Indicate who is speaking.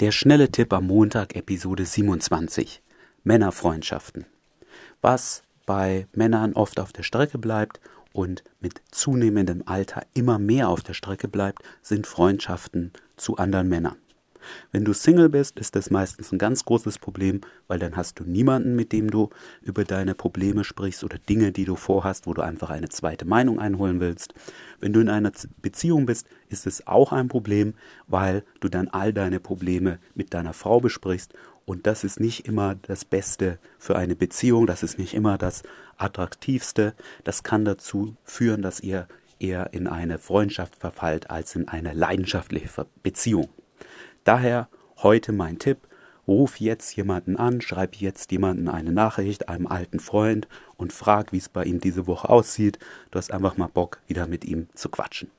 Speaker 1: Der schnelle Tipp am Montag, Episode 27. Männerfreundschaften. Was bei Männern oft auf der Strecke bleibt und mit zunehmendem Alter immer mehr auf der Strecke bleibt, sind Freundschaften zu anderen Männern. Wenn du Single bist, ist das meistens ein ganz großes Problem, weil dann hast du niemanden, mit dem du über deine Probleme sprichst oder Dinge, die du vorhast, wo du einfach eine zweite Meinung einholen willst. Wenn du in einer Beziehung bist, ist es auch ein Problem, weil du dann all deine Probleme mit deiner Frau besprichst und das ist nicht immer das Beste für eine Beziehung, das ist nicht immer das Attraktivste. Das kann dazu führen, dass ihr eher in eine Freundschaft verfallt als in eine leidenschaftliche Beziehung. Daher heute mein Tipp, ruf jetzt jemanden an, schreib jetzt jemanden eine Nachricht, einem alten Freund und frag, wie es bei ihm diese Woche aussieht. Du hast einfach mal Bock, wieder mit ihm zu quatschen.